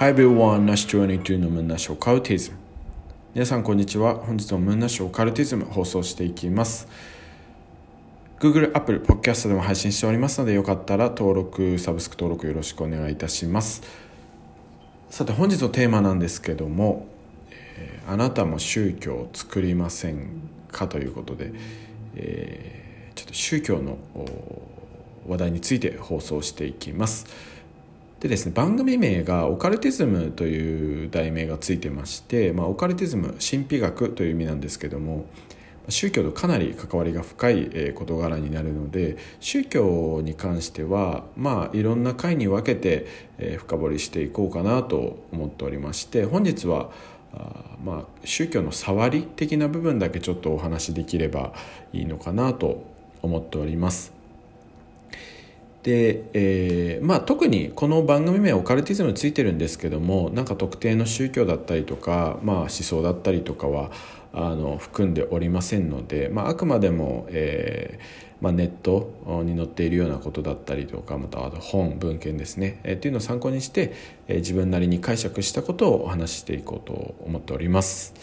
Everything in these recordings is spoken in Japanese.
Hi everyone, nice to のムンナシオカルティズム皆さんこんにちは。本日もムンナシオカルティズム放送していきます。Google、Apple、Podcast でも配信しておりますのでよかったら登録、サブスク登録よろしくお願いいたします。さて本日のテーマなんですけども、えー、あなたも宗教を作りませんかということで、えー、ちょっと宗教の話題について放送していきます。でですね番組名がオカルティズムという題名がついてまして、まあ、オカルティズム神秘学という意味なんですけども宗教とかなり関わりが深い事柄になるので宗教に関してはまあいろんな回に分けて深掘りしていこうかなと思っておりまして本日はまあ宗教の触り的な部分だけちょっとお話しできればいいのかなと思っております。で、えーまあ、特にこの番組名オカルティズムついてるんですけどもなんか特定の宗教だったりとか、まあ、思想だったりとかはあの含んでおりませんので、まあ、あくまでも、えーまあ、ネットに載っているようなことだったりとかまた本文献ですね、えー、っていうのを参考にして、えー、自分なりに解釈したことをお話ししていこうと思っております。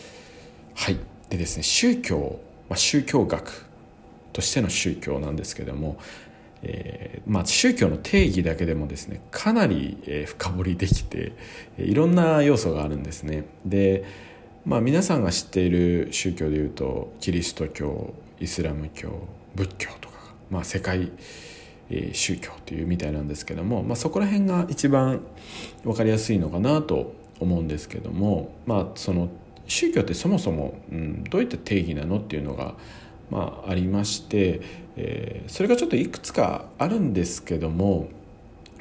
はい。でですね宗教、まあ、宗教学としての宗教なんですけどもえーまあ、宗教の定義だけでもですねかなり、えー、深掘りできて、いろんな要素があるんですね。で、まあ、皆さんが知っている宗教でいうとキリスト教イスラム教仏教とか、まあ、世界、えー、宗教というみたいなんですけども、まあ、そこら辺が一番分かりやすいのかなと思うんですけども、まあ、その宗教ってそもそも、うん、どういった定義なのっていうのがまあ、ありまして、えー、それがちょっといくつかあるんですけども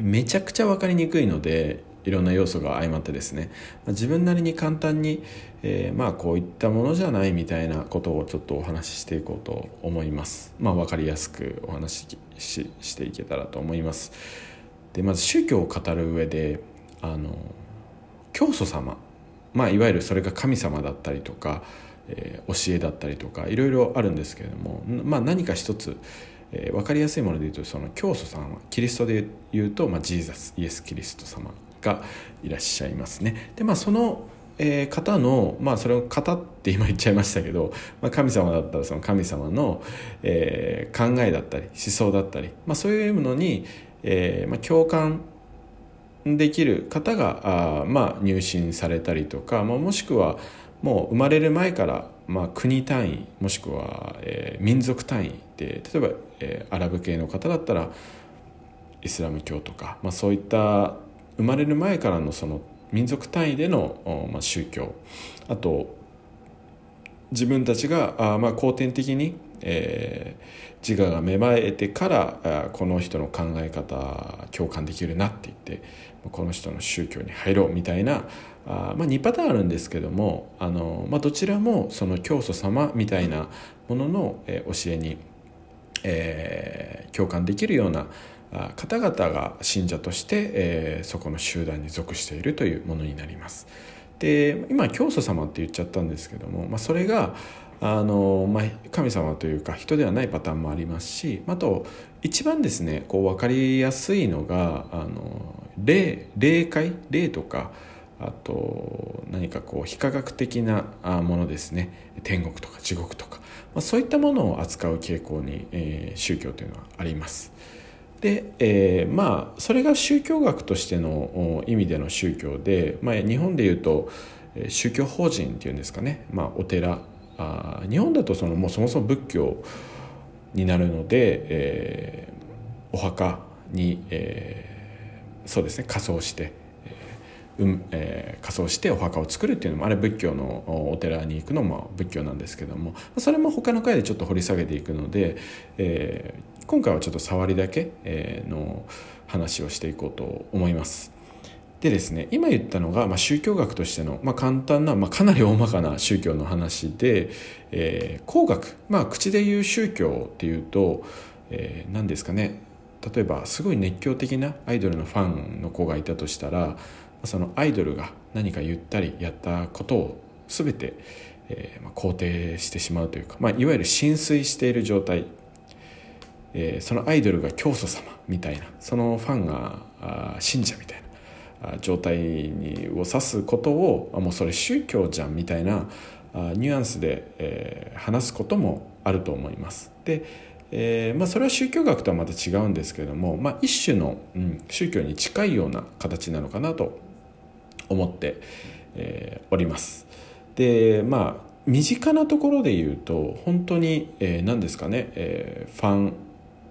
めちゃくちゃ分かりにくいのでいろんな要素が相まってですね。自分なりに簡単に、えー、まあこういったものじゃないみたいなことをちょっとお話ししていこうと思います。まあ分かりやすくお話ししていけたらと思います。でまず宗教を語る上であの教祖様。まあいわゆるそれが神様だったりとか教えだったりとかいろいろあるんですけれども、まあ、何か一つ、えー、分かりやすいもので言うとその教祖さんはキリストで言うと、まあ、ジーザスイエス・キリスト様がいらっしゃいますね。でまあその、方の、まあ、それを語って今言っちゃいましたけど、まあ、神様だったらその神様の、えー、考えだったり思想だったり、まあ、そういうのに、えーまあ、共感できる方があ、まあ、入信されたりとか、まあ、もしくは、もう生まれる前から、まあ、国単位もしくは、えー、民族単位で例えば、えー、アラブ系の方だったらイスラム教とか、まあ、そういった生まれる前からのその民族単位での、まあ、宗教。あと自分たちがあ、まあ、後天的に、えー、自我が芽生えてからこの人の考え方共感できるなって言ってこの人の宗教に入ろうみたいなあ、まあ、2パターンあるんですけどもあの、まあ、どちらもその教祖様みたいなものの、えー、教えに、えー、共感できるような方々が信者として、えー、そこの集団に属しているというものになります。で今教祖様って言っちゃったんですけども、まあ、それがあの、まあ、神様というか人ではないパターンもありますしあと一番ですねこう分かりやすいのがあの霊霊界霊とかあと何かこう非科学的なものですね天国とか地獄とか、まあ、そういったものを扱う傾向に、えー、宗教というのはあります。で、えー、まあそれが宗教学としての意味での宗教で、まあ、日本でいうと宗教法人っていうんですかね、まあ、お寺あ日本だとそのもうそもそも仏教になるので、えー、お墓に、えー、そうですね仮装して、えーうんえー、仮装してお墓を作るっていうのもあれ仏教のお寺に行くのも仏教なんですけどもそれも他の回でちょっと掘り下げていくので、えー、今回はちょっと触りだけ、え、の話をしていこうと思います。でですね今言ったのが、まあ、宗教学としての、まあ、簡単な、まあ、かなり大まかな宗教の話で、えー、工学、まあ、口で言う宗教っていうと、えー、何ですかね。例えばすごい熱狂的なアイドルのファンの子がいたとしたらそのアイドルが何か言ったりやったことを全て、えーまあ、肯定してしまうというか、まあ、いわゆる浸水している状態、えー、そのアイドルが教祖様みたいなそのファンがあ信者みたいな。状態にを指すことをもうそれ宗教じゃんみたいなニュアンスで、えー、話すこともあると思います。でえーまあ、それは宗教学とはまた違うんですけれども、まあ、一種の、うん、宗教に近いような形なのかなと思って、えー、おります。でまあ身近なところで言うと本当に、えー、何ですかね、えー、ファン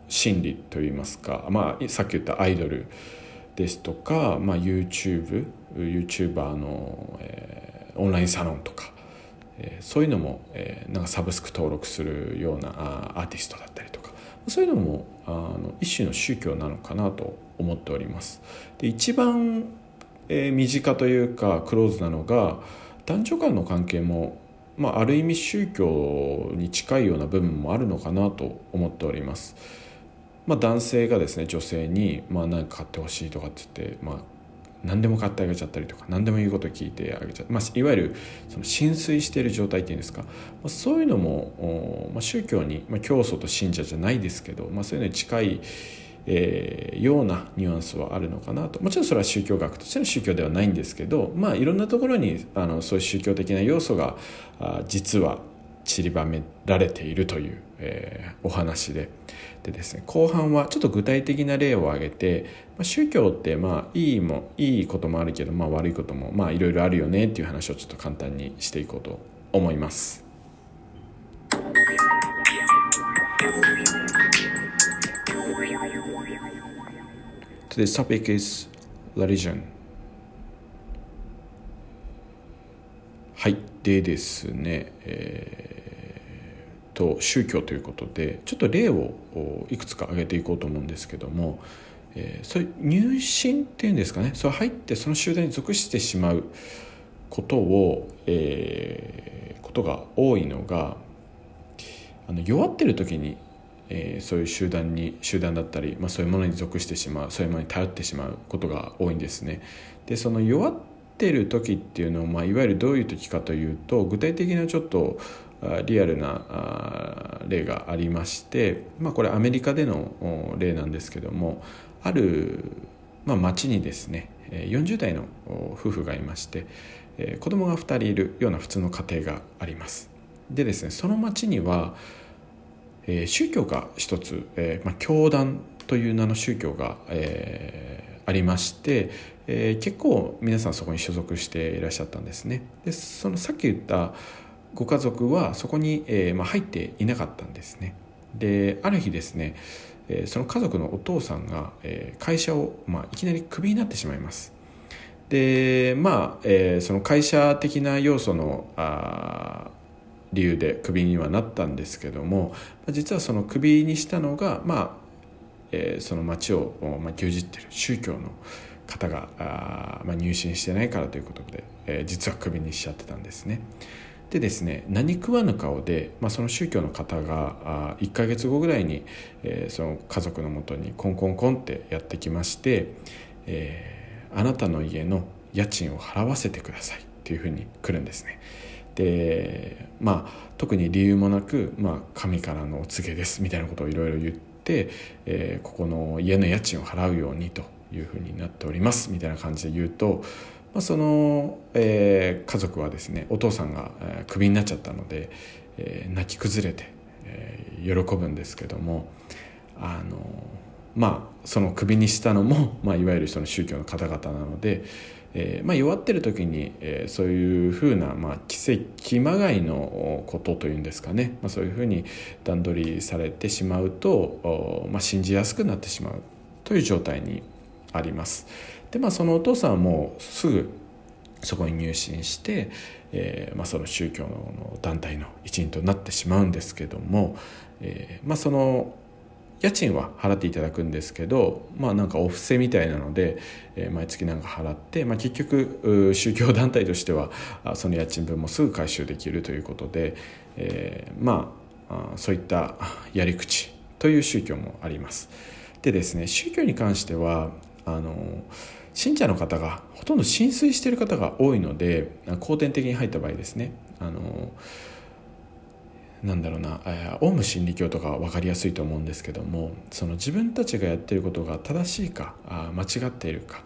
心理といいますか、まあ、さっき言ったアイドルですとか、まあ、YouTube YouTuber の、えー、オンラインサロンとか、えー、そういうのも、えー、なんかサブスク登録するようなあアーティストだったりとかそういうのもあの一種の宗教なのかなと思っております。で一番、えー、身近というかクローズなのが男女間の関係も、まあ、ある意味宗教に近いような部分もあるのかなと思っております。まあ、男性がですね女性に、まあ、何か買ってほしいとかって言って、まあ、何でも買ってあげちゃったりとか何でも言うこと聞いてあげちゃう、まあ、いわゆるその浸水している状態っていうんですか、まあ、そういうのも、まあ、宗教に、まあ、教祖と信者じゃないですけど、まあ、そういうのに近い、えー、ようなニュアンスはあるのかなと。もちろんそれは宗教学としての宗教ではないんですけど、まあ、いろんなところにあのそういう宗教的な要素があ実は散りばめられているという、えー、お話ででですね後半はちょっと具体的な例を挙げて、まあ、宗教ってまあいいもいいこともあるけど、まあ、悪いこともまあいろいろあるよねっていう話をちょっと簡単にしていこうと思います。Today's topic is religion. はい。でですね、えーと宗教ということでちょっと例をいくつか挙げていこうと思うんですけども、えー、そういう入信っていうんですかねそう入ってその集団に属してしまうことを、えー、ことが多いのがあの弱ってる時に、えー、そういう集団に集団だったり、まあ、そういうものに属してしまうそういうものに頼ってしまうことが多いんですね。でその弱ってる時っていうのは、まあ、いわゆるどういう時かというと具体的なちょっとリアルな例がありまして、まあ、これアメリカでの例なんですけどもある、まあ、町にですね40代の夫婦がいまして子供が2人いるような普通の家庭があります。でですねその町には宗教が一つ、まあ、教団という名の宗教が、えー、ありまして、えー、結構皆さんそこに所属していらっしゃったんですね。でそのさっき言ったご家族はそこに、えーまあ、入っていなかったんですねである日ですね、えー、その家族のお父さんが、えー、会社を、まあ、いきなりクビになってしまいますでまあ、えー、その会社的な要素のあ理由でクビにはなったんですけども実はそのクビにしたのがまあ、えー、その町を、まあ、牛耳ってる宗教の方があ、まあ、入信してないからということで、えー、実はクビにしちゃってたんですね。でですね何食わぬ顔で、まあ、その宗教の方があ1ヶ月後ぐらいに、えー、その家族のもとにコンコンコンってやってきまして、えー、あなたの家の家賃を払わせてくださいっていうふうに来るんですね。でまあ特に理由もなく、まあ、神からのお告げですみたいなことをいろいろ言って、えー、ここの家の家賃を払うようにというふうになっておりますみたいな感じで言うとまあ、その、えー、家族はですねお父さんが、えー、クビになっちゃったので、えー、泣き崩れて、えー、喜ぶんですけどもあのまあそのクビにしたのも、まあ、いわゆるその宗教の方々なので、えーまあ、弱ってる時に、えー、そういうふうな、まあ、奇跡まがいのことというんですかね、まあ、そういうふうに段取りされてしまうと、まあ、信じやすくなってしまうという状態にあります。でまあそのお父さんはもうすぐそこに入信して、えーまあ、その宗教の団体の一員となってしまうんですけども、えーまあ、その家賃は払っていただくんですけどまあなんかお布施みたいなので、えー、毎月なんか払って、まあ、結局宗教団体としてはその家賃分もすぐ回収できるということで、えー、まあそういったやり口という宗教もあります。でですね宗教に関してはあの信者の方がほとんど浸水している方が多いので後天的に入った場合ですねあのなんだろうなオウム真理教とかは分かりやすいと思うんですけどもその自分たちがやってることが正しいか間違っているか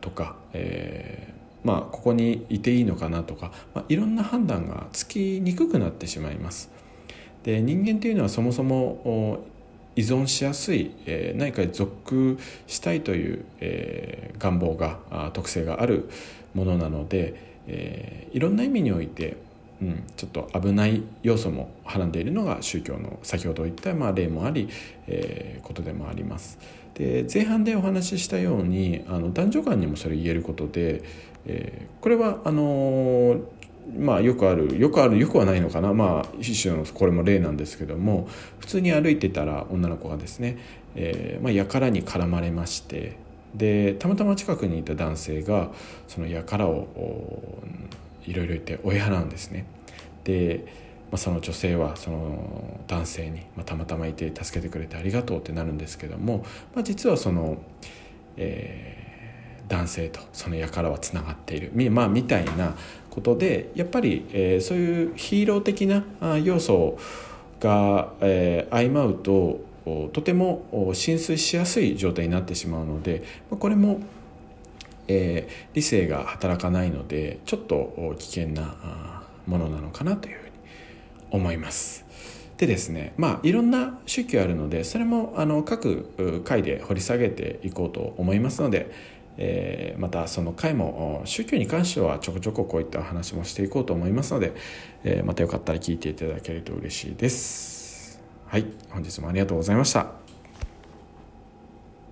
とか、えー、まあ、ここにいていいのかなとか、まあ、いろんな判断がつきにくくなってしまいます。で人間というのはそもそも依存しやすい、え、何かに属したいという、え、願望が特性があるものなので、え、いろんな意味において、うん、ちょっと危ない要素もはらんでいるのが宗教の先ほど言った、まあ、例もあり、えー、ことでもあります。で前半でお話ししたようにあの男女間にもそれ言えることで、えー、これはあのーまあよくあるよくあるよくはないのかなまあ一種のこれも例なんですけども普通に歩いてたら女の子がですね、えーまあ、輩に絡まれましてでたまたま近くにいた男性がその輩をいろいろ言って追い払うんですね。で、まあ、その女性はその男性に、まあ、たまたまいて助けてくれてありがとうってなるんですけども、まあ、実はその、えー、男性とその輩はつながっているみ、まあ、みたいなことでやっぱり、えー、そういうヒーロー的な要素が、えー、相まうととても浸水しやすい状態になってしまうのでこれも、えー、理性が働かないのでちょっと危険なものなのかなというふうに思います。でですねまあいろんな宗教あるのでそれもあの各回で掘り下げていこうと思いますので、えー、またその回も宗教に関してはちょこちょここういったお話もしていこうと思いますので、えー、またよかったら聞いていただけると嬉しいです。はい、本日もありがとうございました。